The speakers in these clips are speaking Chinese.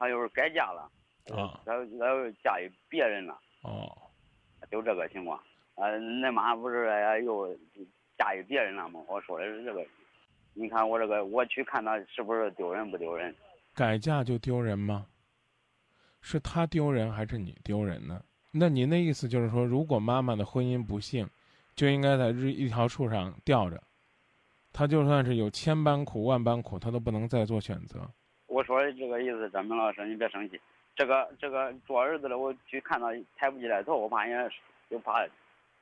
他又是改嫁了，啊他他又嫁给别人了，哦，就这个情况。啊，恁妈不是哎又嫁给别人了吗？我说的是这个。你看我这个，我去看他是不是丢人不丢人？改嫁就丢人吗？是他丢人还是你丢人呢？那您的意思就是说，如果妈妈的婚姻不幸，就应该在日一条树上吊着，她就算是有千般苦万般苦，她都不能再做选择。我说的这个意思，张明老师，你别生气。这个这个做儿子的，我去看他抬不起来头，我怕人家就怕人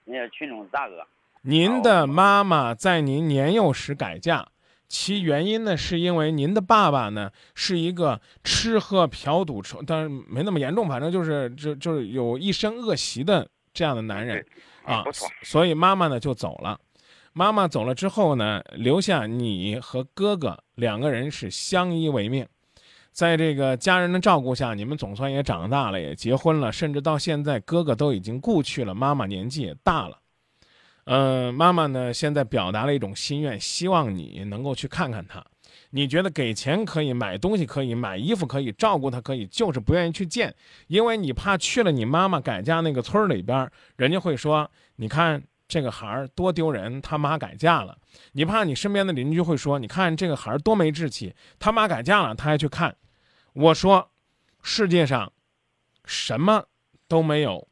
家群众咋个。您的妈妈在您年幼时改嫁，其原因呢，是因为您的爸爸呢是一个吃喝嫖赌抽，当然没那么严重，反正就是就就是有一身恶习的这样的男人啊不错，所以妈妈呢就走了。妈妈走了之后呢，留下你和哥哥两个人是相依为命，在这个家人的照顾下，你们总算也长大了，也结婚了，甚至到现在哥哥都已经故去了，妈妈年纪也大了。嗯，妈妈呢，现在表达了一种心愿，希望你能够去看看她。你觉得给钱可以，买东西可以，买衣服可以，照顾她可以，就是不愿意去见，因为你怕去了你妈妈改嫁那个村儿里边，人家会说，你看这个孩儿多丢人，他妈改嫁了。你怕你身边的邻居会说，你看这个孩儿多没志气，他妈改嫁了，他还去看。我说，世界上什么都没有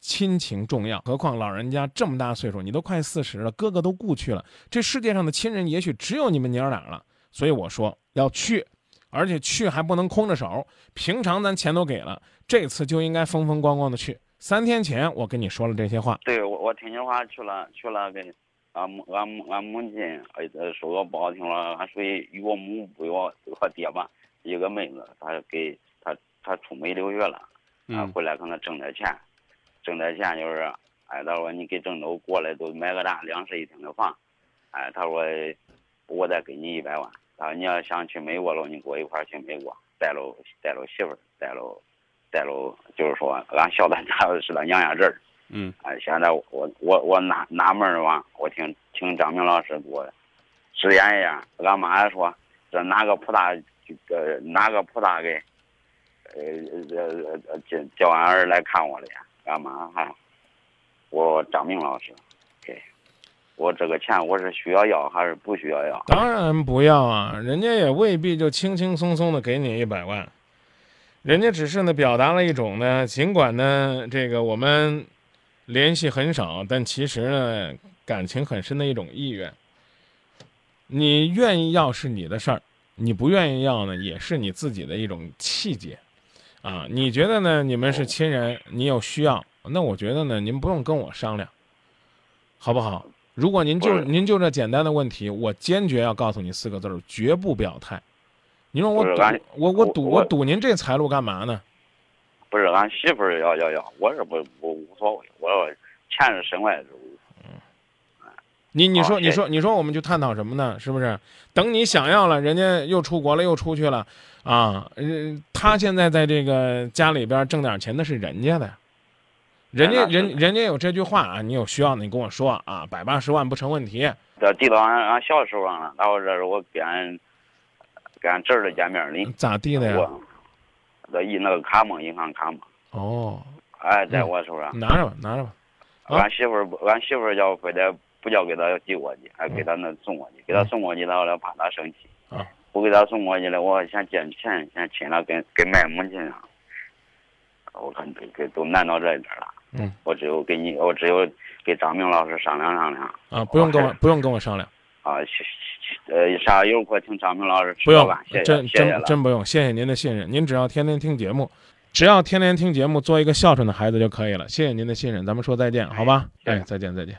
亲情重要，何况老人家这么大岁数，你都快四十了，哥哥都故去了，这世界上的亲人也许只有你们娘俩了。所以我说要去，而且去还不能空着手。平常咱钱都给了，这次就应该风风光光的去。三天前我跟你说了这些话，对我，我听你话去了，去了给俺母俺母俺母亲，呃，说个不好听了，俺属于岳母不要我爹吧，一个妹子，她给她她出美留学了，啊，回来可能挣点钱，挣点钱就是，哎，她说你给郑州过来都买个大两室一厅的房，哎，她说我再给你一百万，她说你要想去美国了，你跟我一块儿去美国，带了带了媳妇儿，带了带了，就是说俺小子他是他娘家人儿。嗯，哎，现在我我我纳纳闷儿吧，我听听张明老师给我指点一下。俺妈还说这哪个菩萨呃哪个菩萨给呃呃呃叫叫俺儿来看我了呀？俺妈还我张明老师给我这个钱我是需要要还是不需要要？当然不要啊，人家也未必就轻轻松松的给你一百万，人家只是呢表达了一种呢，尽管呢这个我们联系很少，但其实呢感情很深的一种意愿。你愿意要是你的事儿，你不愿意要呢也是你自己的一种气节，啊，你觉得呢？你们是亲人，你有需要，那我觉得呢，您不用跟我商量，好不好？如果您就您就这简单的问题，我坚决要告诉你四个字儿：绝不表态。你说我赌不是俺我我赌我我赌您这财路干嘛呢？不是俺媳妇儿要要要，我是不不无所谓，我说钱是身外之物。你你说你说你说我们就探讨什么呢？是不是？等你想要了，人家又出国了，又出去了，啊，呃，他现在在这个家里边挣点钱，那是人家的。人家人人家有这句话啊，你有需要你跟我说啊，百八十万不成问题。这递到俺俺小时候了，然后这是我跟俺跟俺侄儿的见面礼，咋地的呀？我这一那个卡嘛，银行卡嘛，哦，哎，在我手上。拿着吧，拿着吧。啊俺媳妇儿，俺媳妇儿要非得不叫给他寄过去，还给他那送过去，给他送过去，他后来怕他生气。啊。不给他送过去了，我想见钱，先亲了跟跟卖母亲啊，我看这这都难到这一点了。嗯。我只有给你，我只有给张明老师商量商量。啊，不用跟我不用跟我商量，啊，呃，啥有空请张明老师吃不用个饭，谢谢真。真真不用，谢谢您的信任。您只要天天听节目，只要天天听节目，做一个孝顺的孩子就可以了。谢谢您的信任，咱们说再见，好吧？哎，再见再见。